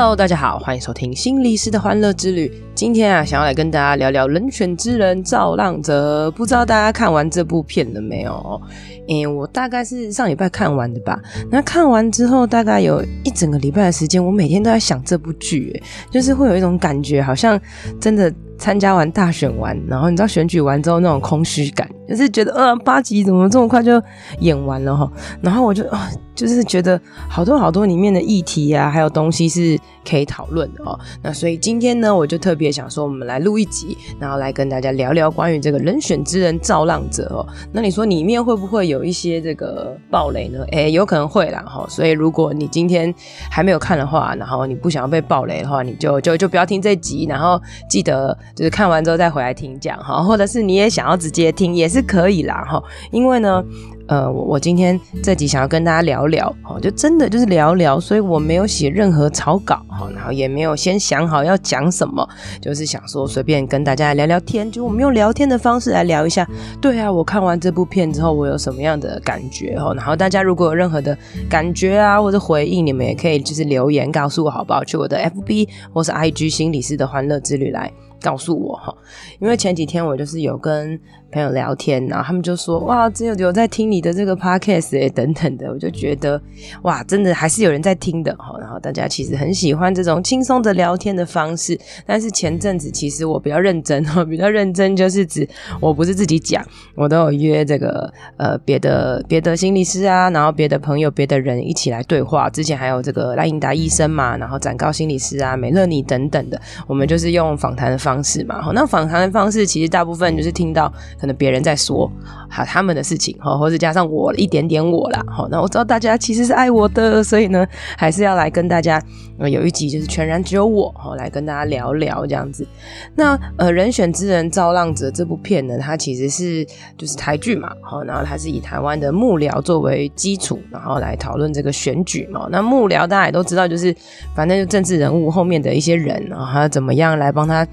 Hello，大家好，欢迎收听心理师的欢乐之旅。今天啊，想要来跟大家聊聊《人选之人赵浪哲》，不知道大家看完这部片了没有？诶，我大概是上礼拜看完的吧。那看完之后，大概有一整个礼拜的时间，我每天都在想这部剧，就是会有一种感觉，好像真的参加完大选完，然后你知道选举完之后那种空虚感，就是觉得，呃，八集怎么这么快就演完了哈？然后我就啊。就是觉得好多好多里面的议题啊，还有东西是可以讨论的哦。那所以今天呢，我就特别想说，我们来录一集，然后来跟大家聊聊关于这个人选之人造浪者哦。那你说里面会不会有一些这个暴雷呢？诶，有可能会啦哈。所以如果你今天还没有看的话，然后你不想要被暴雷的话，你就就就不要听这集，然后记得就是看完之后再回来听讲哈，或者是你也想要直接听也是可以啦哈。因为呢。呃，我我今天这集想要跟大家聊聊，哦，就真的就是聊聊，所以我没有写任何草稿，哈，然后也没有先想好要讲什么，就是想说随便跟大家聊聊天，就我们用聊天的方式来聊一下。对啊，我看完这部片之后，我有什么样的感觉，哈，然后大家如果有任何的感觉啊或者回应，你们也可以就是留言告诉我，好不好？去我的 FB 或是 IG 心理师的欢乐之旅来。告诉我哈，因为前几天我就是有跟朋友聊天，然后他们就说哇，只有有在听你的这个 podcast 诶等等的，我就觉得哇，真的还是有人在听的哈。然后大家其实很喜欢这种轻松的聊天的方式，但是前阵子其实我比较认真哈，比较认真就是指我不是自己讲，我都有约这个呃别的别的心理师啊，然后别的朋友、别的人一起来对话。之前还有这个赖英达医生嘛，然后展高心理师啊、美乐妮等等的，我们就是用访谈的方式。方式嘛，那访谈的方式其实大部分就是听到可能别人在说好他们的事情，哈，或者加上我一点点我啦，好，那我知道大家其实是爱我的，所以呢，还是要来跟大家有一集就是全然只有我，哈，来跟大家聊聊这样子。那呃，人选之人造浪者这部片呢，它其实是就是台剧嘛，好，然后它是以台湾的幕僚作为基础，然后来讨论这个选举嘛。那幕僚大家也都知道，就是反正就政治人物后面的一些人，然后他怎么样来帮他。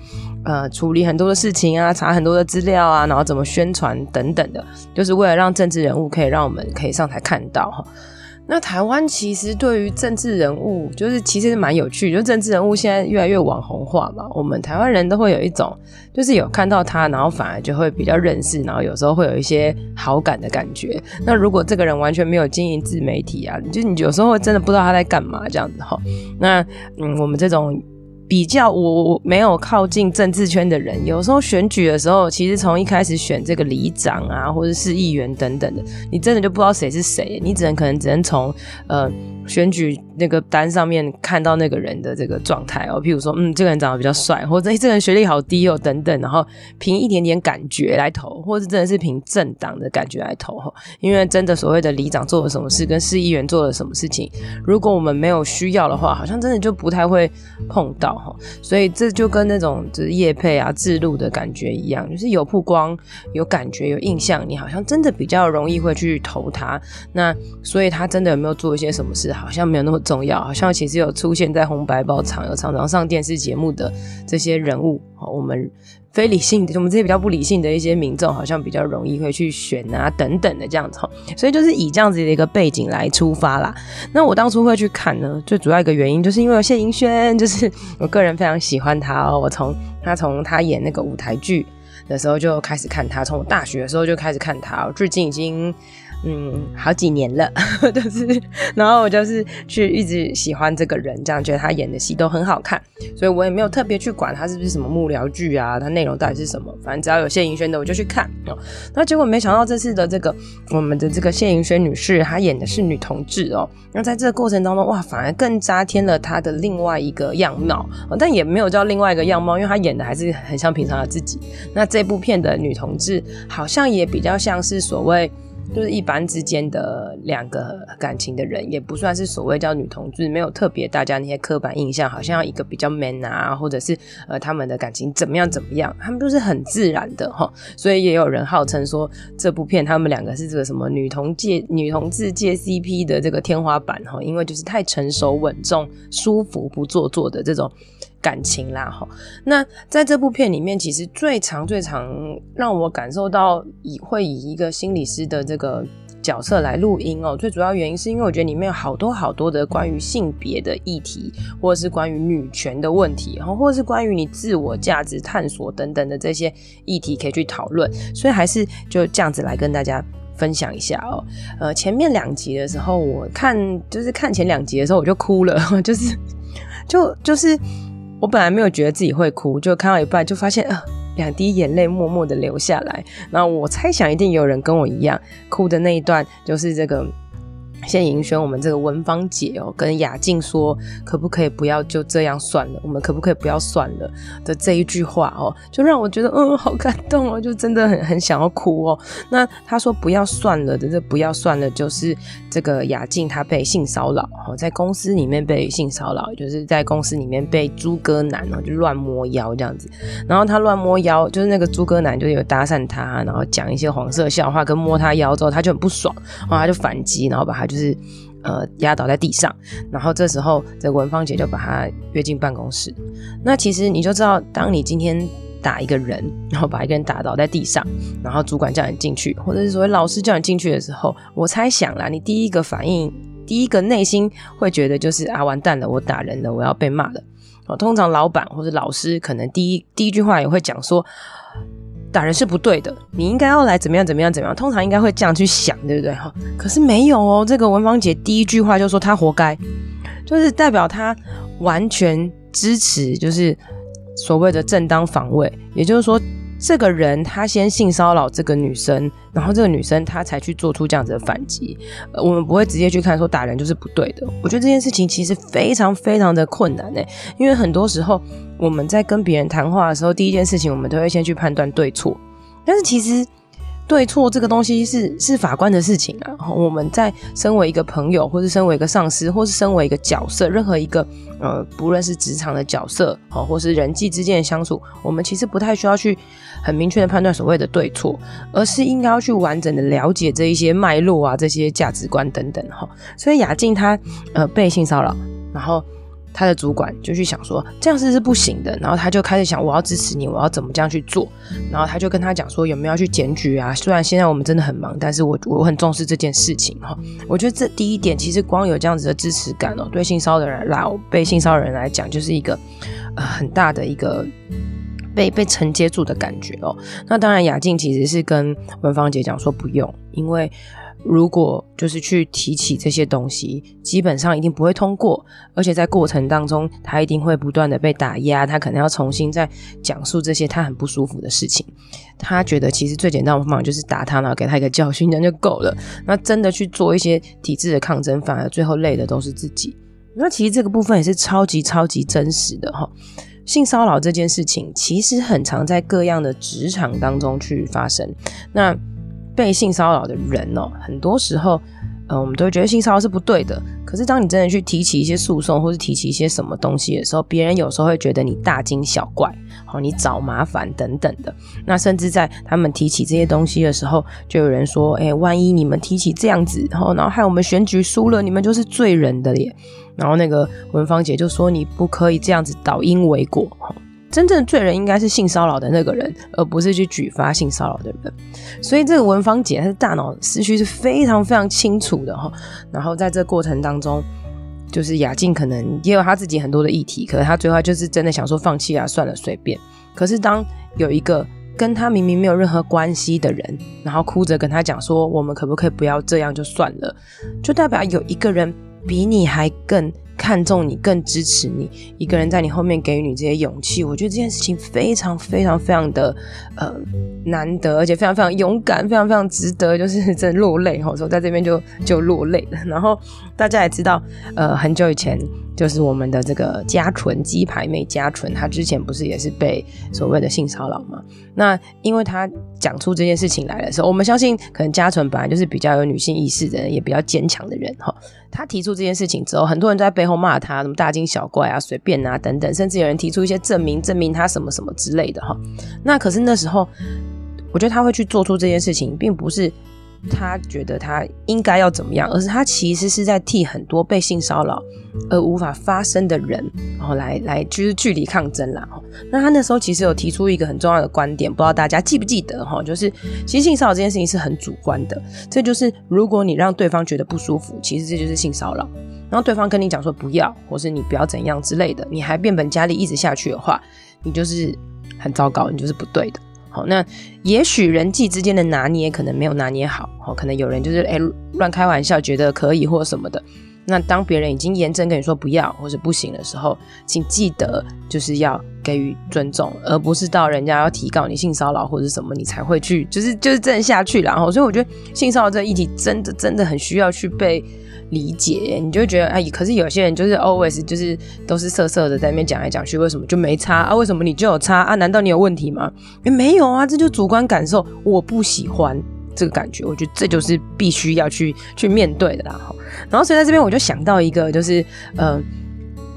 呃，处理很多的事情啊，查很多的资料啊，然后怎么宣传等等的，就是为了让政治人物可以让我们可以上台看到哈。那台湾其实对于政治人物，就是其实是蛮有趣，就政治人物现在越来越网红化嘛，我们台湾人都会有一种，就是有看到他，然后反而就会比较认识，然后有时候会有一些好感的感觉。那如果这个人完全没有经营自媒体啊，就你有时候真的不知道他在干嘛这样子哈。那嗯，我们这种。比较我我没有靠近政治圈的人，有时候选举的时候，其实从一开始选这个里长啊，或者是议员等等的，你真的就不知道谁是谁，你只能可能只能从呃。选举那个单上面看到那个人的这个状态哦，譬如说，嗯，这个人长得比较帅，或者这个人学历好低哦，等等，然后凭一点点感觉来投，或者真的是凭政党的感觉来投哈。因为真的所谓的里长做了什么事，跟市议员做了什么事情，如果我们没有需要的话，好像真的就不太会碰到哈。所以这就跟那种就是业配啊、置入的感觉一样，就是有曝光、有感觉、有印象，你好像真的比较容易会去投他。那所以他真的有没有做一些什么事？好像没有那么重要，好像其实有出现在红白包场，有常常上电视节目的这些人物，我们非理性的，我们这些比较不理性的一些民众，好像比较容易会去选啊等等的这样子，所以就是以这样子的一个背景来出发啦。那我当初会去看呢，最主要一个原因就是因为有谢盈萱，就是我个人非常喜欢他哦，我从他从他演那个舞台剧的时候就开始看他，从我大学的时候就开始看他，至今已经。嗯，好几年了，就是，然后我就是去一直喜欢这个人，这样觉得他演的戏都很好看，所以我也没有特别去管他是不是什么幕僚剧啊，他内容到底是什么，反正只要有谢盈萱的我就去看哦。那结果没想到这次的这个我们的这个谢盈萱女士，她演的是女同志哦。那在这个过程当中，哇，反而更加添了她的另外一个样貌，但也没有叫另外一个样貌，因为她演的还是很像平常的自己。那这部片的女同志好像也比较像是所谓。就是一般之间的两个感情的人，也不算是所谓叫女同志，没有特别大家那些刻板印象，好像要一个比较 man 啊，或者是呃他们的感情怎么样怎么样，他们都是很自然的哈。所以也有人号称说这部片他们两个是这个什么女同界女同志界 CP 的这个天花板哈，因为就是太成熟稳重、舒服不做作的这种。感情啦，哈，那在这部片里面，其实最常、最常让我感受到以会以一个心理师的这个角色来录音哦。最主要原因是因为我觉得里面有好多好多的关于性别的议题，或者是关于女权的问题，然后或者是关于你自我价值探索等等的这些议题可以去讨论。所以还是就这样子来跟大家分享一下哦。呃，前面两集的时候，我看就是看前两集的时候我就哭了，就是就就是。我本来没有觉得自己会哭，就看到一半就发现，呃，两滴眼泪默默的流下来。那我猜想，一定有人跟我一样哭的那一段，就是这个。先迎选我们这个文芳姐哦，跟雅静说，可不可以不要就这样算了？我们可不可以不要算了的这一句话哦，就让我觉得嗯，好感动哦，就真的很很想要哭哦。那他说不要算了的，这不要算了，就是这个雅静她被性骚扰哦，在公司里面被性骚扰，就是在公司里面被猪哥男哦，就乱摸腰这样子。然后他乱摸腰，就是那个猪哥男就有搭讪他，然后讲一些黄色笑话，跟摸他腰之后，他就很不爽，然后他就反击，然后把他就。是呃压倒在地上，然后这时候这文芳姐就把他约进办公室。那其实你就知道，当你今天打一个人，然后把一个人打倒在地上，然后主管叫你进去，或者是所谓老师叫你进去的时候，我猜想啦，你第一个反应，第一个内心会觉得就是啊，完蛋了，我打人了，我要被骂了。哦，通常老板或者老师可能第一第一句话也会讲说。打人是不对的，你应该要来怎么样怎么样怎么样，通常应该会这样去想，对不对？哈，可是没有哦，这个文芳姐第一句话就说她活该，就是代表她完全支持，就是所谓的正当防卫，也就是说。这个人他先性骚扰这个女生，然后这个女生她才去做出这样子的反击。我们不会直接去看说打人就是不对的。我觉得这件事情其实非常非常的困难诶，因为很多时候我们在跟别人谈话的时候，第一件事情我们都会先去判断对错，但是其实。对错这个东西是是法官的事情啊。我们在身为一个朋友，或是身为一个上司，或是身为一个角色，任何一个呃，不论是职场的角色，好，或是人际之间的相处，我们其实不太需要去很明确的判断所谓的对错，而是应该要去完整的了解这一些脉络啊，这些价值观等等哈。所以雅静她呃被性骚扰，然后。他的主管就去想说，这样是是不行的，然后他就开始想，我要支持你，我要怎么这样去做，然后他就跟他讲说，有没有要去检举啊？虽然现在我们真的很忙，但是我我很重视这件事情哈。我觉得这第一点，其实光有这样子的支持感哦，对性骚扰的人来，被性骚扰人来讲，就是一个呃很大的一个被被承接住的感觉哦。那当然，雅静其实是跟文芳姐讲说不用，因为。如果就是去提起这些东西，基本上一定不会通过，而且在过程当中，他一定会不断的被打压，他可能要重新再讲述这些他很不舒服的事情。他觉得其实最简单的方法就是打他，然后给他一个教训，这样就够了。那真的去做一些体制的抗争，反而最后累的都是自己。那其实这个部分也是超级超级真实的哈。性骚扰这件事情，其实很常在各样的职场当中去发生。那被性骚扰的人哦，很多时候，呃，我们都会觉得性骚扰是不对的。可是，当你真的去提起一些诉讼，或是提起一些什么东西的时候，别人有时候会觉得你大惊小怪，好，你找麻烦等等的。那甚至在他们提起这些东西的时候，就有人说：“哎，万一你们提起这样子，然后，然后害我们选举输了，你们就是罪人的耶。”然后那个文芳姐就说：“你不可以这样子倒因为果。”真正的罪人应该是性骚扰的那个人，而不是去举发性骚扰的人。所以这个文芳姐，她的大脑思绪是非常非常清楚的哈。然后在这过程当中，就是雅静可能也有她自己很多的议题，可是她最后就是真的想说放弃啊，算了，随便。可是当有一个跟她明明没有任何关系的人，然后哭着跟她讲说，我们可不可以不要这样就算了，就代表有一个人比你还更看重你，更支持你，一个人在你后面给予你这些勇气。我觉得这件事情非常非常非常的呃难得，而且非常非常勇敢，非常非常值得，就是真落泪哈。所以在这边就就落泪了。然后大家也知道，呃，很久以前。就是我们的这个嘉纯鸡排妹嘉纯，她之前不是也是被所谓的性骚扰吗？那因为她讲出这件事情来的时候，我们相信可能嘉纯本来就是比较有女性意识的人，也比较坚强的人哈。她提出这件事情之后，很多人都在背后骂她，什么大惊小怪啊、随便啊等等，甚至有人提出一些证明，证明她什么什么之类的哈。那可是那时候，我觉得她会去做出这件事情，并不是。他觉得他应该要怎么样，而是他其实是在替很多被性骚扰而无法发声的人，然后来来就是据理抗争啦。那他那时候其实有提出一个很重要的观点，不知道大家记不记得哈？就是其实性骚扰这件事情是很主观的，这就是如果你让对方觉得不舒服，其实这就是性骚扰。然后对方跟你讲说不要，或是你不要怎样之类的，你还变本加厉一直下去的话，你就是很糟糕，你就是不对的。那也许人际之间的拿捏可能没有拿捏好，哦，可能有人就是哎乱开玩笑，觉得可以或什么的。那当别人已经严正跟你说不要或者不行的时候，请记得就是要给予尊重，而不是到人家要提告你性骚扰或者什么，你才会去就是就是这样下去。然后，所以我觉得性骚扰这个议题真的真的很需要去被。理解，你就觉得哎，可是有些人就是 always 就是都是色色的在那边讲来讲去，为什么就没差啊？为什么你就有差啊？难道你有问题吗？也没有啊，这就主观感受，我不喜欢这个感觉，我觉得这就是必须要去去面对的啦。然后所以在这边我就想到一个，就是呃，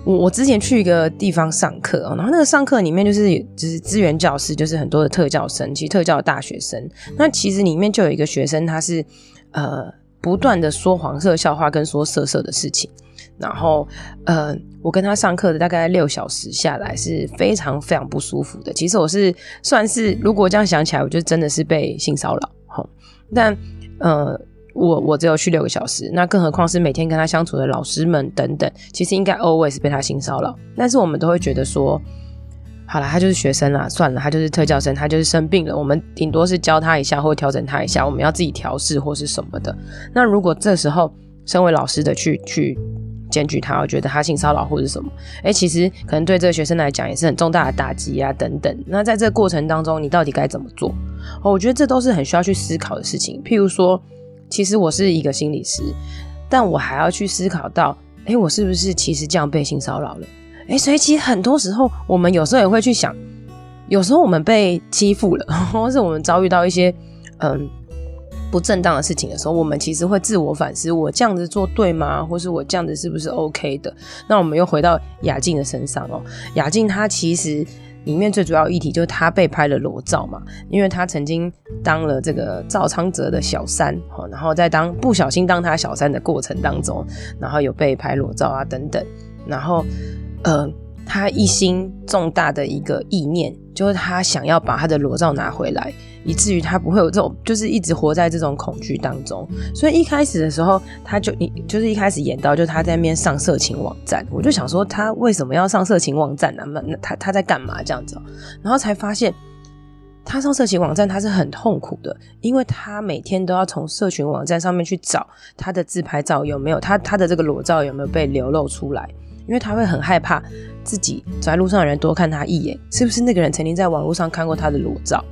我我之前去一个地方上课，然后那个上课里面就是就是资源教室，就是很多的特教生，其实特教的大学生，那其实里面就有一个学生，他是呃。不断的说黄色笑话跟说色色的事情，然后，呃，我跟他上课的大概六小时下来是非常非常不舒服的。其实我是算是，如果这样想起来，我就真的是被性骚扰。齁，但，呃，我我只有去六个小时，那更何况是每天跟他相处的老师们等等，其实应该 always 被他性骚扰。但是我们都会觉得说。好了，他就是学生啦，算了，他就是特教生，他就是生病了，我们顶多是教他一下或调整他一下，我们要自己调试或是什么的。那如果这时候身为老师的去去检举他，我觉得他性骚扰或者什么，哎、其实可能对这个学生来讲也是很重大的打击啊，等等。那在这个过程当中，你到底该怎么做？哦，我觉得这都是很需要去思考的事情。譬如说，其实我是一个心理师，但我还要去思考到，哎、我是不是其实这样被性骚扰了？哎，所以其实很多时候，我们有时候也会去想，有时候我们被欺负了，或是我们遭遇到一些嗯不正当的事情的时候，我们其实会自我反思：我这样子做对吗？或是我这样子是不是 OK 的？那我们又回到雅静的身上哦。雅静她其实里面最主要议题就是她被拍了裸照嘛，因为她曾经当了这个赵昌泽的小三，然后在当不小心当他小三的过程当中，然后有被拍裸照啊等等，然后。呃，他一心重大的一个意念，就是他想要把他的裸照拿回来，以至于他不会有这种，就是一直活在这种恐惧当中。所以一开始的时候，他就一 就是一开始演到，就他在那边上色情网站，我就想说他为什么要上色情网站呢？那他他在干嘛这样子？然后才发现，他上色情网站他是很痛苦的，因为他每天都要从社群网站上面去找他的自拍照有没有，他他的这个裸照有没有被流露出来。因为他会很害怕自己走在路上的人多看他一眼，是不是那个人曾经在网络上看过他的裸照？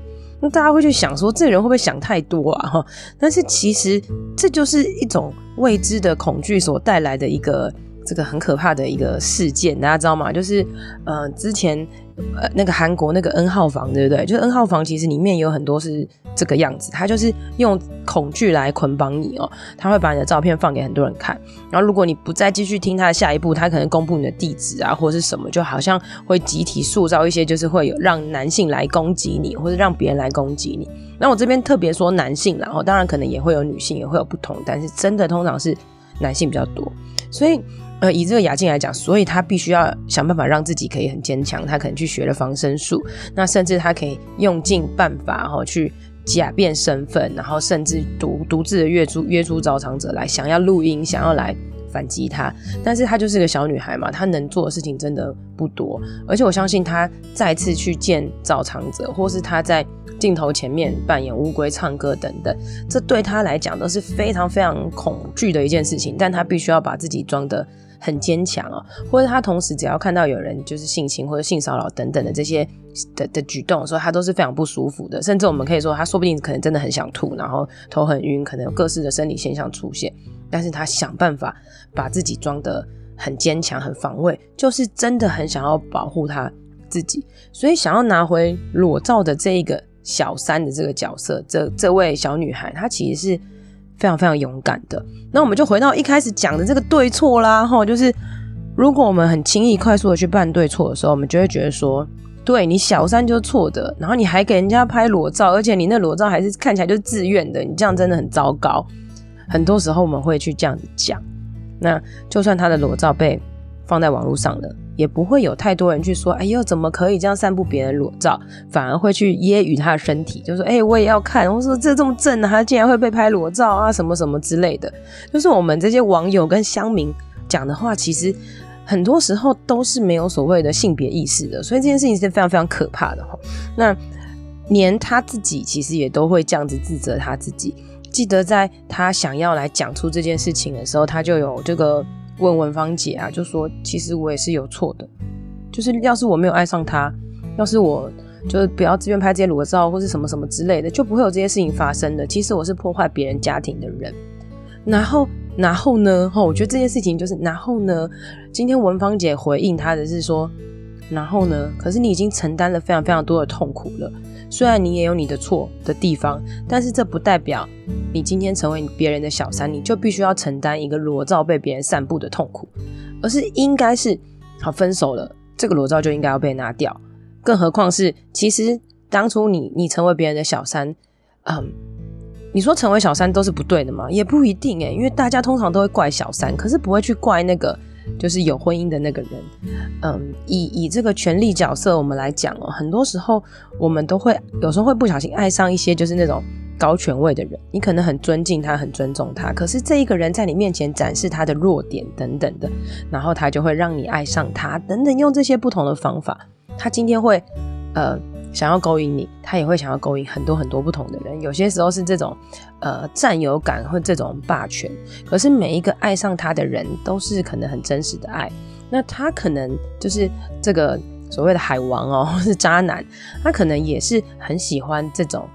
那大家会去想说，这个人会不会想太多啊？哈，但是其实这就是一种未知的恐惧所带来的一个这个很可怕的一个事件，大家知道吗？就是呃之前。呃，那个韩国那个 N 号房，对不对？就是 N 号房，其实里面有很多是这个样子，他就是用恐惧来捆绑你哦。他会把你的照片放给很多人看，然后如果你不再继续听他的下一步，他可能公布你的地址啊，或者是什么，就好像会集体塑造一些，就是会有让男性来攻击你，或者让别人来攻击你。那我这边特别说男性，然后当然可能也会有女性，也会有不同，但是真的通常是男性比较多，所以。呃，以这个雅静来讲，所以他必须要想办法让自己可以很坚强。他可能去学了防身术，那甚至他可以用尽办法哈去假变身份，然后甚至独独自的约出约出赵长泽来，想要录音，想要来反击他。但是她就是个小女孩嘛，她能做的事情真的不多。而且我相信她再次去见赵长泽，或是她在镜头前面扮演乌龟、唱歌等等，这对她来讲都是非常非常恐惧的一件事情。但她必须要把自己装的。很坚强哦，或者他同时只要看到有人就是性侵或者性骚扰等等的这些的的举动的时候，他都是非常不舒服的，甚至我们可以说，他说不定可能真的很想吐，然后头很晕，可能有各式的生理现象出现，但是他想办法把自己装得很坚强、很防卫，就是真的很想要保护他自己，所以想要拿回裸照的这一个小三的这个角色，这这位小女孩，她其实是。非常非常勇敢的，那我们就回到一开始讲的这个对错啦，齁，就是如果我们很轻易、快速的去判对错的时候，我们就会觉得说，对，你小三就是错的，然后你还给人家拍裸照，而且你那裸照还是看起来就是自愿的，你这样真的很糟糕。很多时候我们会去这样子讲，那就算他的裸照被放在网络上了。也不会有太多人去说，哎呦，怎么可以这样散布别人裸照？反而会去揶揄他的身体，就说，哎，我也要看。我说这这么正啊，他竟然会被拍裸照啊，什么什么之类的。就是我们这些网友跟乡民讲的话，其实很多时候都是没有所谓的性别意识的，所以这件事情是非常非常可怕的。那连他自己其实也都会这样子自责他自己。记得在他想要来讲出这件事情的时候，他就有这个。问文芳姐啊，就说其实我也是有错的，就是要是我没有爱上他，要是我就是不要自愿拍这些裸照或是什么什么之类的，就不会有这些事情发生的。其实我是破坏别人家庭的人。然后，然后呢？哈，我觉得这件事情就是，然后呢？今天文芳姐回应他的是说，然后呢？可是你已经承担了非常非常多的痛苦了。虽然你也有你的错的地方，但是这不代表你今天成为别人的小三，你就必须要承担一个裸照被别人散布的痛苦，而是应该是好分手了，这个裸照就应该要被拿掉。更何况是，其实当初你你成为别人的小三，嗯，你说成为小三都是不对的吗？也不一定诶，因为大家通常都会怪小三，可是不会去怪那个。就是有婚姻的那个人，嗯，以以这个权力角色我们来讲哦，很多时候我们都会有时候会不小心爱上一些就是那种高权位的人，你可能很尊敬他，很尊重他，可是这一个人在你面前展示他的弱点等等的，然后他就会让你爱上他等等，用这些不同的方法，他今天会呃。想要勾引你，他也会想要勾引很多很多不同的人。有些时候是这种，呃，占有感或这种霸权。可是每一个爱上他的人，都是可能很真实的爱。那他可能就是这个所谓的海王哦，是渣男，他可能也是很喜欢这种。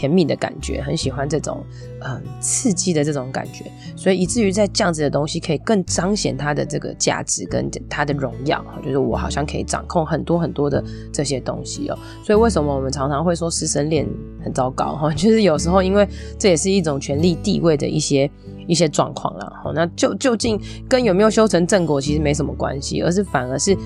甜蜜的感觉，很喜欢这种嗯刺激的这种感觉，所以以至于在这样子的东西可以更彰显它的这个价值跟它的荣耀，就是我好像可以掌控很多很多的这些东西哦。所以为什么我们常常会说师生恋很糟糕哈？就是有时候因为这也是一种权力地位的一些一些状况啦。哈，那就究竟跟有没有修成正果其实没什么关系，而是反而是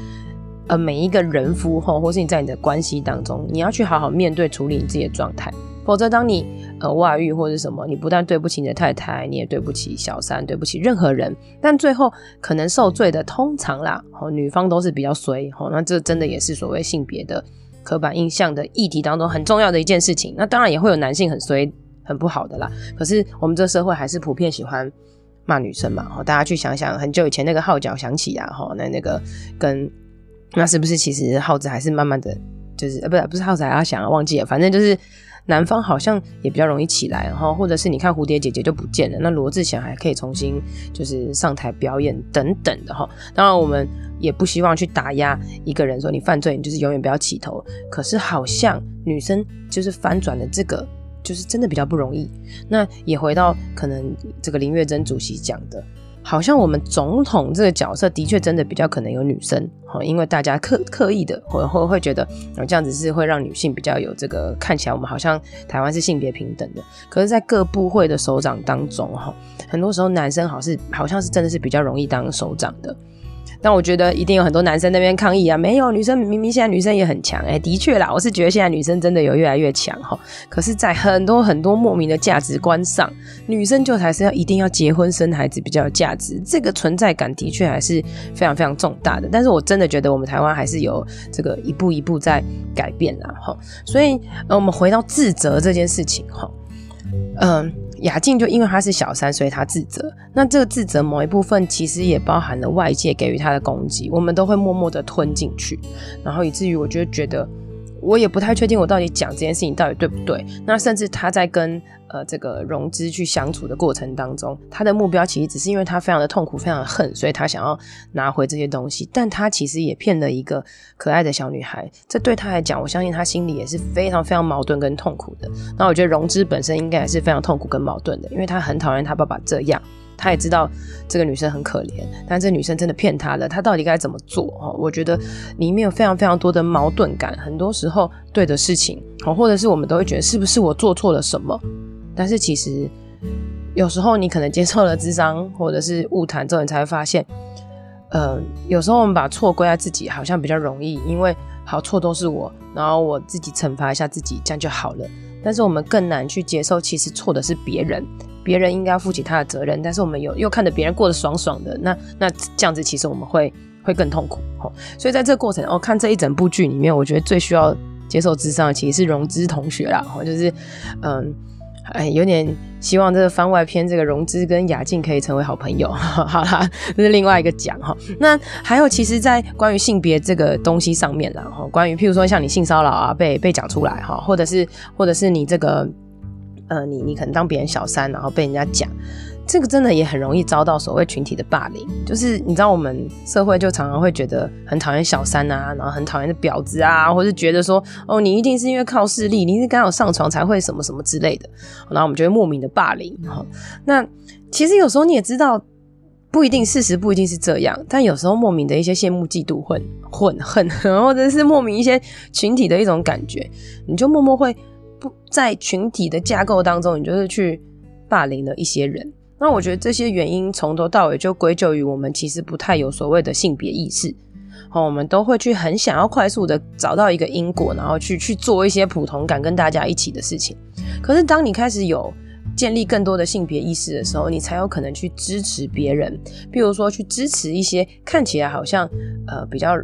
呃每一个人夫哈，或是你在你的关系当中，你要去好好面对处理你自己的状态。否则，当你呃外遇或者什么，你不但对不起你的太太，你也对不起小三，对不起任何人。但最后可能受罪的，通常啦，哦，女方都是比较衰，哦，那这真的也是所谓性别的刻板印象的议题当中很重要的一件事情。那当然也会有男性很衰、很不好的啦。可是我们这社会还是普遍喜欢骂女生嘛，哦，大家去想想，很久以前那个号角响起啊，哈，那那个跟那是不是其实耗子还是慢慢的就是呃，不是不是耗子还要响啊，忘记了，反正就是。男方好像也比较容易起来，然后或者是你看蝴蝶姐姐就不见了，那罗志祥还可以重新就是上台表演等等的哈。当然我们也不希望去打压一个人，说你犯罪你就是永远不要起头。可是好像女生就是翻转的这个就是真的比较不容易。那也回到可能这个林月珍主席讲的。好像我们总统这个角色的确真的比较可能有女生，哈因为大家刻刻意的会会会觉得，这样子是会让女性比较有这个看起来我们好像台湾是性别平等的。可是，在各部会的首长当中，哈，很多时候男生好是好像是真的是比较容易当首长的。但我觉得一定有很多男生那边抗议啊，没有女生明明现在女生也很强，哎，的确啦，我是觉得现在女生真的有越来越强哈。可是，在很多很多莫名的价值观上，女生就还是要一定要结婚生孩子比较有价值，这个存在感的确还是非常非常重大的。但是我真的觉得我们台湾还是有这个一步一步在改变啦哈。所以，呃，我们回到自责这件事情哈，嗯。雅静就因为她是小三，所以她自责。那这个自责某一部分其实也包含了外界给予她的攻击，我们都会默默的吞进去，然后以至于我就觉得我也不太确定我到底讲这件事情到底对不对。那甚至他在跟呃这个融资去相处的过程当中，他的目标其实只是因为他非常的痛苦，非常的恨，所以他想要拿回这些东西。但他其实也骗了一个可爱的小女孩，这对他来讲，我相信他心里也是非常非常矛盾跟痛苦的。那我觉得融资本身应该也是非常痛苦跟矛盾的，因为他很讨厌他爸爸这样。他也知道这个女生很可怜，但这女生真的骗他了，他到底该怎么做？哦，我觉得里面有非常非常多的矛盾感，很多时候对的事情，哦，或者是我们都会觉得是不是我做错了什么？但是其实有时候你可能接受了智商，或者是误谈之后，你才会发现，呃，有时候我们把错归在自己，好像比较容易，因为好错都是我，然后我自己惩罚一下自己，这样就好了。但是我们更难去接受，其实错的是别人。别人应该负起他的责任，但是我们有又看着别人过得爽爽的，那那这样子其实我们会会更痛苦。所以在这个过程，哦，看这一整部剧里面，我觉得最需要接受智商的其实是融资同学啦，就是嗯，哎，有点希望这个番外篇这个融资跟雅静可以成为好朋友。好啦，这是另外一个讲哈。那还有，其实，在关于性别这个东西上面啦，哈，关于譬如说像你性骚扰啊，被被讲出来哈，或者是或者是你这个。呃，你你可能当别人小三，然后被人家讲，这个真的也很容易遭到所谓群体的霸凌。就是你知道，我们社会就常常会觉得很讨厌小三啊，然后很讨厌的婊子啊，或是觉得说，哦，你一定是因为靠势力，你是刚好上床才会什么什么之类的，然后我们就会莫名的霸凌。哈，那其实有时候你也知道，不一定事实不一定是这样，但有时候莫名的一些羡慕、嫉妒、混混恨，或者是莫名一些群体的一种感觉，你就默默会不。在群体的架构当中，你就是去霸凌了一些人。那我觉得这些原因从头到尾就归咎于我们其实不太有所谓的性别意识。好，我们都会去很想要快速的找到一个因果，然后去去做一些普同感跟大家一起的事情。可是当你开始有建立更多的性别意识的时候，你才有可能去支持别人，比如说去支持一些看起来好像呃比较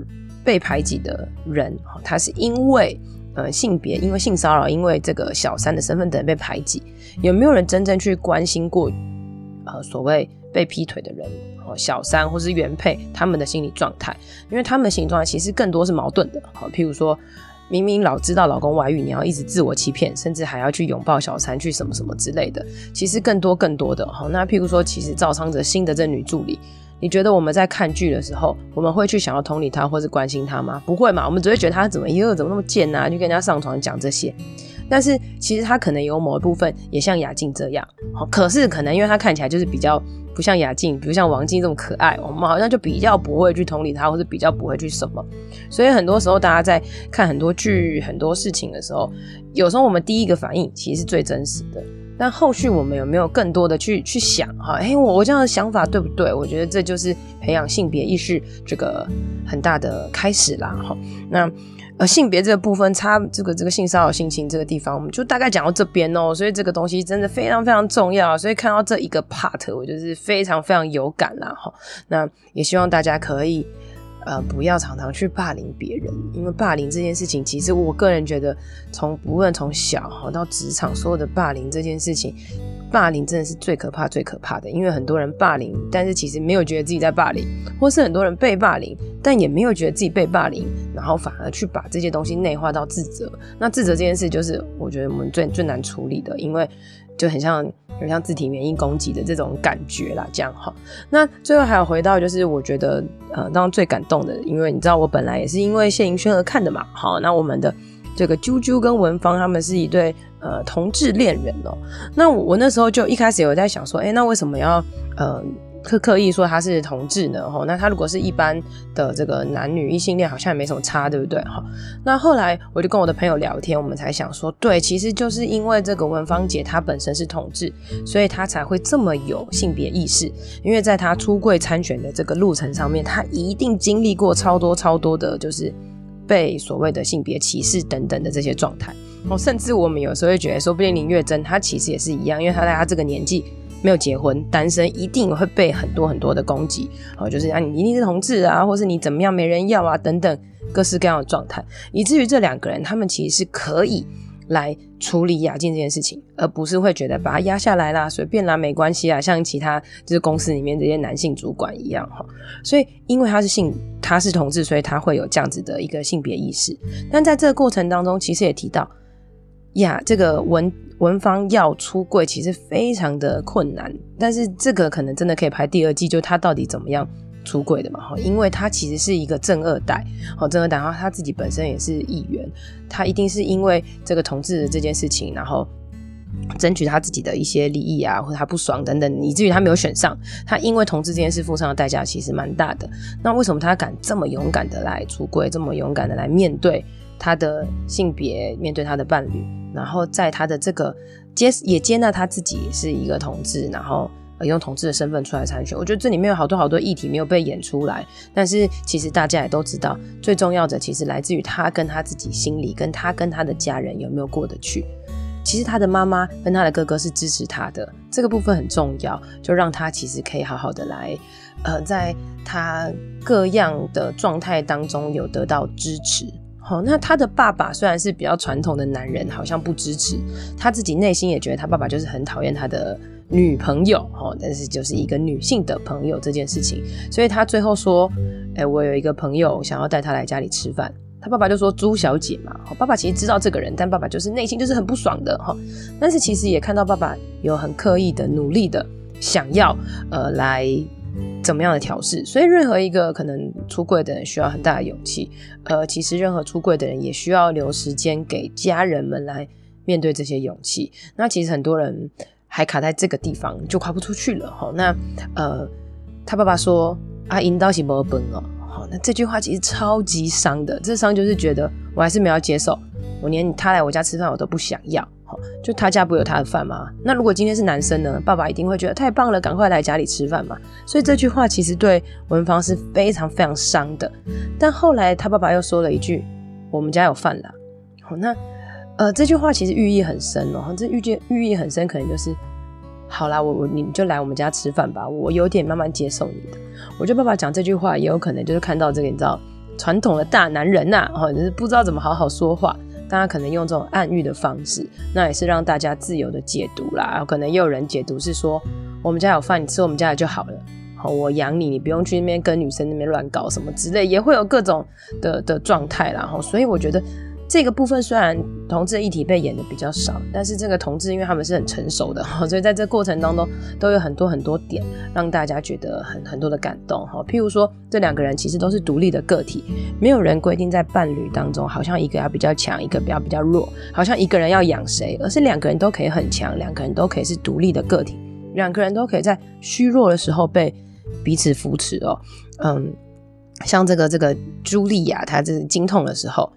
被排挤的人。他是因为。呃，性别，因为性骚扰，因为这个小三的身份等被排挤，有没有人真正去关心过？呃，所谓被劈腿的人，哦，小三或是原配，他们的心理状态，因为他们的心理状态其实更多是矛盾的。好，譬如说，明明老知道老公外遇，你要一直自我欺骗，甚至还要去拥抱小三，去什么什么之类的，其实更多更多的。好，那譬如说，其实赵昌泽新的这女助理。你觉得我们在看剧的时候，我们会去想要同理他或是关心他吗？不会嘛，我们只会觉得他怎么又怎么那么贱啊，就跟人家上床讲这些。但是其实他可能有某一部分也像雅静这样，可是可能因为他看起来就是比较不像雅静，比如像王静这么可爱，我们好像就比较不会去同理他，或者比较不会去什么。所以很多时候大家在看很多剧、很多事情的时候，有时候我们第一个反应其实是最真实的。但后续我们有没有更多的去去想哈？哎，我我这样的想法对不对？我觉得这就是培养性别意识这个很大的开始啦哈。那呃性别这个部分，差这个这个性骚扰性侵这个地方，我们就大概讲到这边哦。所以这个东西真的非常非常重要。所以看到这一个 part，我就是非常非常有感啦哈。那也希望大家可以。呃，不要常常去霸凌别人，因为霸凌这件事情，其实我个人觉得，从不论从小哈到职场，所有的霸凌这件事情，霸凌真的是最可怕、最可怕的。因为很多人霸凌，但是其实没有觉得自己在霸凌，或是很多人被霸凌，但也没有觉得自己被霸凌，然后反而去把这些东西内化到自责。那自责这件事，就是我觉得我们最最难处理的，因为。就很像，很像自体免疫攻击的这种感觉啦，这样哈。那最后还有回到，就是我觉得呃，当然最感动的，因为你知道我本来也是因为谢盈萱而看的嘛。好，那我们的这个啾啾跟文芳他们是一对呃同志恋人哦。那我，那时候就一开始有在想说，哎、那为什么要呃？刻刻意说他是同志呢？哈，那他如果是一般的这个男女异性恋，好像也没什么差，对不对？哈，那后来我就跟我的朋友聊天，我们才想说，对，其实就是因为这个文芳姐她本身是同志，所以她才会这么有性别意识。因为在她出柜参选的这个路程上面，她一定经历过超多超多的，就是被所谓的性别歧视等等的这些状态。哦，甚至我们有时候会觉得，说不定林月珍她其实也是一样，因为她在她这个年纪。没有结婚，单身一定会被很多很多的攻击，哦，就是啊，你一定是同志啊，或是你怎么样没人要啊，等等各式各样的状态，以至于这两个人他们其实是可以来处理雅静这件事情，而不是会觉得把他压下来啦，随便啦，没关系啊，像其他就是公司里面这些男性主管一样哈。所以因为他是性他是同志，所以他会有这样子的一个性别意识。但在这个过程当中，其实也提到呀，这个文文芳要出柜其实非常的困难，但是这个可能真的可以拍第二季，就他到底怎么样。出柜的嘛，哈，因为他其实是一个正二代，好，正二代然后，他自己本身也是议员，他一定是因为这个同志的这件事情，然后争取他自己的一些利益啊，或者他不爽等等，以至于他没有选上。他因为同志这件事付上的代价其实蛮大的。那为什么他敢这么勇敢的来出柜，这么勇敢的来面对他的性别，面对他的伴侣，然后在他的这个接也接纳他自己是一个同志，然后。用同志的身份出来参选，我觉得这里面有好多好多议题没有被演出来，但是其实大家也都知道，最重要的其实来自于他跟他自己心里，跟他跟他的家人有没有过得去。其实他的妈妈跟他的哥哥是支持他的，这个部分很重要，就让他其实可以好好的来，呃，在他各样的状态当中有得到支持。好，那他的爸爸虽然是比较传统的男人，好像不支持，他自己内心也觉得他爸爸就是很讨厌他的。女朋友哦，但是就是一个女性的朋友这件事情，所以他最后说：“哎，我有一个朋友想要带他来家里吃饭。”他爸爸就说：“朱小姐嘛。”爸爸其实知道这个人，但爸爸就是内心就是很不爽的哈。但是其实也看到爸爸有很刻意的努力的想要呃来怎么样的调试。所以任何一个可能出柜的人需要很大的勇气，呃，其实任何出柜的人也需要留时间给家人们来面对这些勇气。那其实很多人。还卡在这个地方就跨不出去了哈。那呃，他爸爸说啊，引导是没本哦。好，那这句话其实超级伤的。这伤就是觉得我还是没有接受，我连他来我家吃饭我都不想要。就他家不有他的饭吗？那如果今天是男生呢？爸爸一定会觉得太棒了，赶快来家里吃饭嘛。所以这句话其实对文芳是非常非常伤的。但后来他爸爸又说了一句：“我们家有饭啦。”好，那。呃，这句话其实寓意很深哦。这寓意寓意很深，可能就是，好啦，我我你就来我们家吃饭吧，我有点慢慢接受你的。我觉得爸爸讲这句话，也有可能就是看到这个，你知道，传统的大男人呐、啊，哦，就是不知道怎么好好说话，大家可能用这种暗喻的方式，那也是让大家自由的解读啦。然后可能也有人解读是说，我们家有饭，你吃我们家的就好了。好，我养你，你不用去那边跟女生那边乱搞什么之类，也会有各种的的状态啦。然后，所以我觉得。这个部分虽然同志的议题被演的比较少，但是这个同志因为他们是很成熟的，所以在这过程当中都有很多很多点让大家觉得很很多的感动哈。譬如说，这两个人其实都是独立的个体，没有人规定在伴侣当中好像一个要比较强，一个比较比较弱，好像一个人要养谁，而是两个人都可以很强，两个人都可以是独立的个体，两个人都可以在虚弱的时候被彼此扶持哦。嗯，像这个这个茱莉亚，她这是经痛的时候。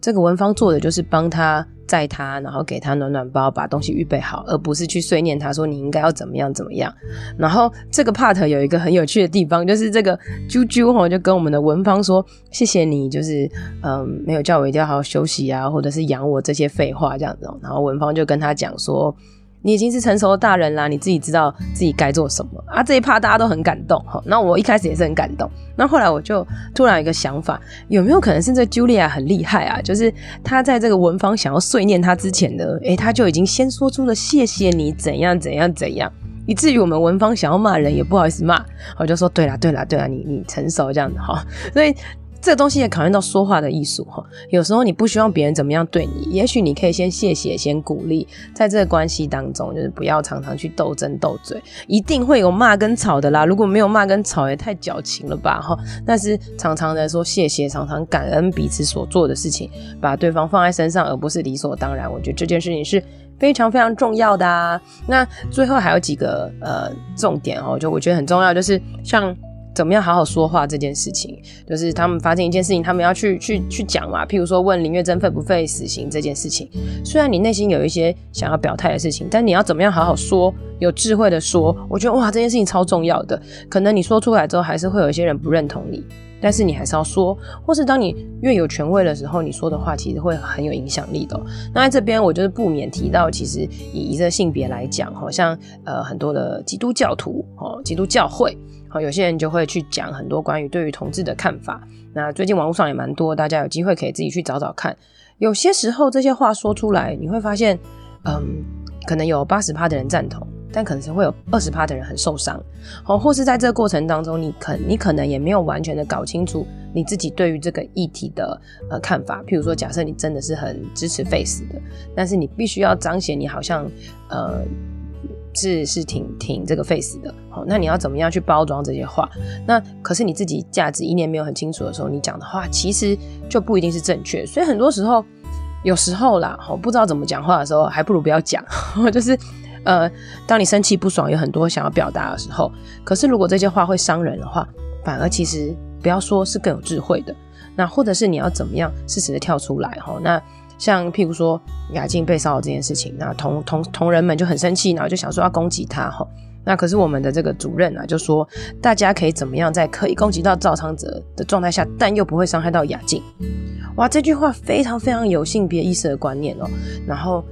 这个文芳做的就是帮他载他，然后给他暖暖包，把东西预备好，而不是去碎念他说你应该要怎么样怎么样。然后这个 part 有一个很有趣的地方，就是这个啾啾吼就跟我们的文芳说谢谢你，就是嗯没有叫我一定要好好休息啊，或者是养我这些废话这样子。然后文芳就跟他讲说。你已经是成熟的大人啦，你自己知道自己该做什么啊！这一趴大家都很感动哈。那我一开始也是很感动，那后来我就突然有一个想法，有没有可能是这 Julia 很厉害啊？就是他在这个文芳想要碎念他之前呢，诶、欸，他就已经先说出了谢谢你怎样怎样怎样，以至于我们文芳想要骂人也不好意思骂，我就说对啦对啦对啦，你你成熟这样子哈，所以。这个东西也考验到说话的艺术哈。有时候你不希望别人怎么样对你，也许你可以先谢谢，先鼓励，在这个关系当中，就是不要常常去斗争斗嘴，一定会有骂跟吵的啦。如果没有骂跟吵，也太矫情了吧哈。但是常常的说谢谢，常常感恩彼此所做的事情，把对方放在身上，而不是理所当然。我觉得这件事情是非常非常重要的啊。那最后还有几个呃重点哦，就我觉得很重要，就是像。怎么样好好说话这件事情，就是他们发现一件事情，他们要去去去讲嘛。譬如说问林月珍废不废死刑这件事情，虽然你内心有一些想要表态的事情，但你要怎么样好好说，有智慧的说。我觉得哇，这件事情超重要的。可能你说出来之后，还是会有一些人不认同你，但是你还是要说。或是当你越有权威的时候，你说的话其实会很有影响力的。那在这边，我就是不免提到，其实以一个性别来讲，好像呃很多的基督教徒哦，基督教会。好，有些人就会去讲很多关于对于同志的看法。那最近网络上也蛮多，大家有机会可以自己去找找看。有些时候这些话说出来，你会发现，嗯，可能有八十趴的人赞同。但可能是会有二十趴的人很受伤，好，或是在这个过程当中，你可你可能也没有完全的搞清楚你自己对于这个议题的呃看法。譬如说，假设你真的是很支持 Face 的，但是你必须要彰显你好像呃是是挺挺这个废死的，好，那你要怎么样去包装这些话？那可是你自己价值一念没有很清楚的时候，你讲的话其实就不一定是正确。所以很多时候，有时候啦，好，不知道怎么讲话的时候，还不如不要讲，就是。呃，当你生气不爽，有很多想要表达的时候，可是如果这些话会伤人的话，反而其实不要说是更有智慧的。那或者是你要怎么样适时的跳出来哈？那像譬如说雅静被骚扰这件事情，那同同同仁们就很生气，然后就想说要攻击他哈。那可是我们的这个主任啊，就说大家可以怎么样在可以攻击到造伤者的状态下，但又不会伤害到雅静。哇，这句话非常非常有性别意识的观念哦。然后。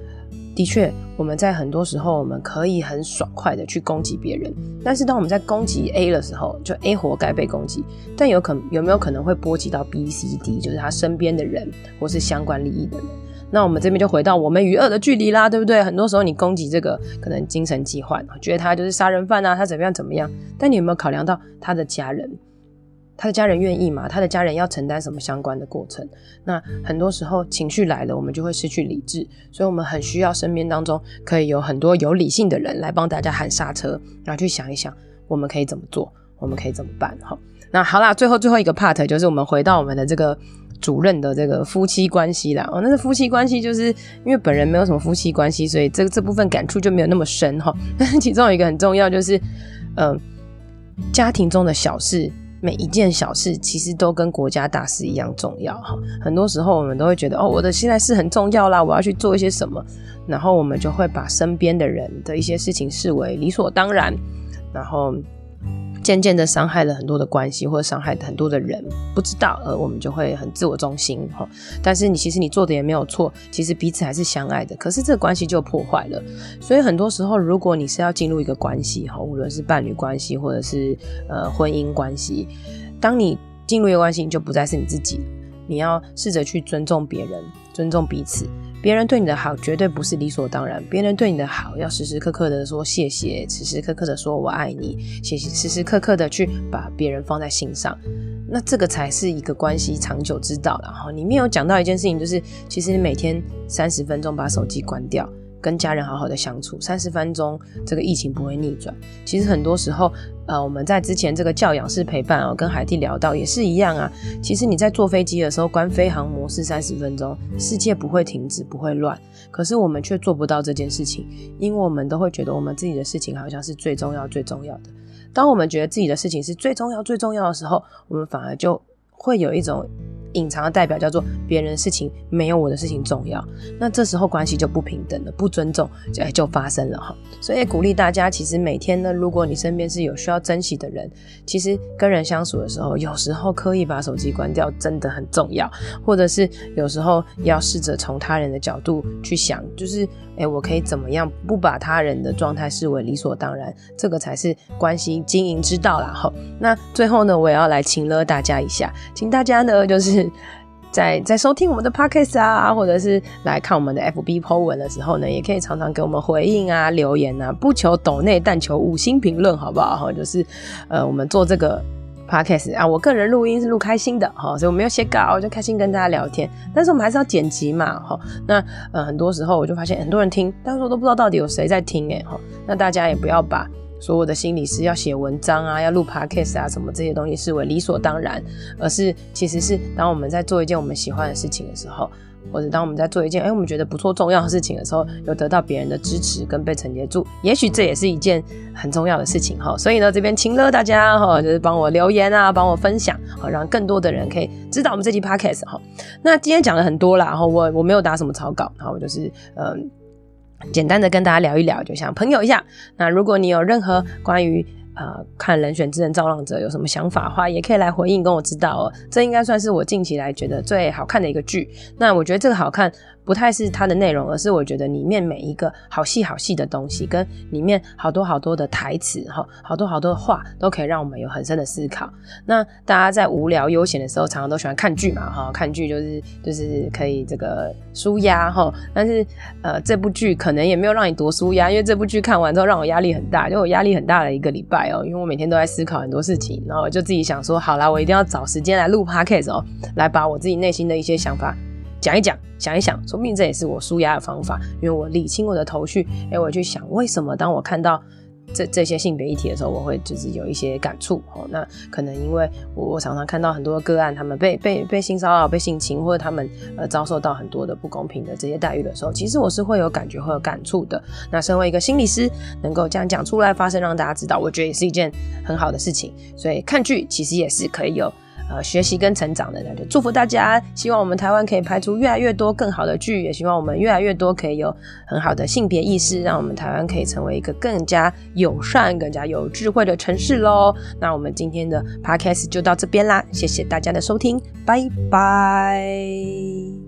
的确，我们在很多时候，我们可以很爽快的去攻击别人，但是当我们在攻击 A 的时候，就 A 活该被攻击，但有可有没有可能会波及到 B、C、D，就是他身边的人或是相关利益的人？那我们这边就回到我们与恶的距离啦，对不对？很多时候你攻击这个可能精神疾患，觉得他就是杀人犯啊，他怎么样怎么样，但你有没有考量到他的家人？他的家人愿意吗？他的家人要承担什么相关的过程？那很多时候情绪来了，我们就会失去理智，所以我们很需要身边当中可以有很多有理性的人来帮大家喊刹车，然后去想一想我们可以怎么做，我们可以怎么办？哈，那好啦，最后最后一个 part 就是我们回到我们的这个主任的这个夫妻关系啦。哦，那是夫妻关系就是因为本人没有什么夫妻关系，所以这这部分感触就没有那么深哈。但是其中有一个很重要，就是嗯、家庭中的小事。每一件小事其实都跟国家大事一样重要哈。很多时候我们都会觉得哦，我的现在事很重要啦，我要去做一些什么，然后我们就会把身边的人的一些事情视为理所当然，然后。渐渐的伤害了很多的关系，或者伤害很多的人，不知道，而我们就会很自我中心哈。但是你其实你做的也没有错，其实彼此还是相爱的。可是这个关系就破坏了。所以很多时候，如果你是要进入一个关系哈，无论是伴侣关系或者是呃婚姻关系，当你进入一个关系，就不再是你自己，你要试着去尊重别人，尊重彼此。别人对你的好绝对不是理所当然，别人对你的好要时时刻刻的说谢谢，时时刻刻的说我爱你，谢谢，时时刻刻的去把别人放在心上，那这个才是一个关系长久之道。然后里面有讲到一件事情，就是其实你每天三十分钟把手机关掉。跟家人好好的相处三十分钟，这个疫情不会逆转。其实很多时候，呃，我们在之前这个教养式陪伴哦，跟海蒂聊到也是一样啊。其实你在坐飞机的时候关飞航模式三十分钟，世界不会停止，不会乱。可是我们却做不到这件事情，因为我们都会觉得我们自己的事情好像是最重要、最重要的。当我们觉得自己的事情是最重要、最重要的时候，我们反而就会有一种。隐藏的代表叫做别人的事情没有我的事情重要，那这时候关系就不平等了，不尊重就就发生了哈。所以鼓励大家，其实每天呢，如果你身边是有需要珍惜的人，其实跟人相处的时候，有时候刻意把手机关掉真的很重要，或者是有时候要试着从他人的角度去想，就是诶，我可以怎么样不把他人的状态视为理所当然，这个才是关系经营之道啦。哈，那最后呢，我也要来请了大家一下，请大家呢就是。在在收听我们的 podcast 啊，或者是来看我们的 FB po 文的时候呢，也可以常常给我们回应啊、留言啊，不求抖内，但求五星评论，好不好？哈，就是呃，我们做这个 podcast 啊，我个人录音是录开心的哈，所以我没有写稿，我就开心跟大家聊天。但是我们还是要剪辑嘛，哈。那呃，很多时候我就发现很多人听，但是我都不知道到底有谁在听诶，哈。那大家也不要把。所有的心理师要写文章啊，要录 podcast 啊，什么这些东西视为理所当然，而是其实是当我们在做一件我们喜欢的事情的时候，或者当我们在做一件哎我们觉得不错重要的事情的时候，有得到别人的支持跟被承接住，也许这也是一件很重要的事情哈。所以呢，这边请了大家哈，就是帮我留言啊，帮我分享，好让更多的人可以知道我们这期 podcast 哈。那今天讲了很多啦，然后我我没有打什么草稿，然后我就是嗯。简单的跟大家聊一聊，就像朋友一样。那如果你有任何关于呃看《人选之人造浪者》有什么想法的话，也可以来回应跟我知道哦。这应该算是我近期来觉得最好看的一个剧。那我觉得这个好看。不太是它的内容，而是我觉得里面每一个好细好细的东西，跟里面好多好多的台词哈，好多好多的话，都可以让我们有很深的思考。那大家在无聊悠闲的时候，常常都喜欢看剧嘛哈，看剧就是就是可以这个舒压哈。但是呃，这部剧可能也没有让你多舒压，因为这部剧看完之后让我压力很大，就我压力很大的一个礼拜哦，因为我每天都在思考很多事情，然后我就自己想说，好啦，我一定要找时间来录 podcast 哦，来把我自己内心的一些想法。讲一讲，想一想，说不定这也是我舒压的方法，因为我理清我的头绪，哎，我去想为什么当我看到这这些性别议题的时候，我会就是有一些感触哦。那可能因为我我常常看到很多个案，他们被被被性骚扰、被性侵，或者他们呃遭受到很多的不公平的这些待遇的时候，其实我是会有感觉、会有感触的。那身为一个心理师，能够这样讲出来发声，让大家知道，我觉得也是一件很好的事情。所以看剧其实也是可以有。呃，学习跟成长的，那就祝福大家。希望我们台湾可以拍出越来越多更好的剧，也希望我们越来越多可以有很好的性别意识，让我们台湾可以成为一个更加友善、更加有智慧的城市喽。那我们今天的 podcast 就到这边啦，谢谢大家的收听，拜拜。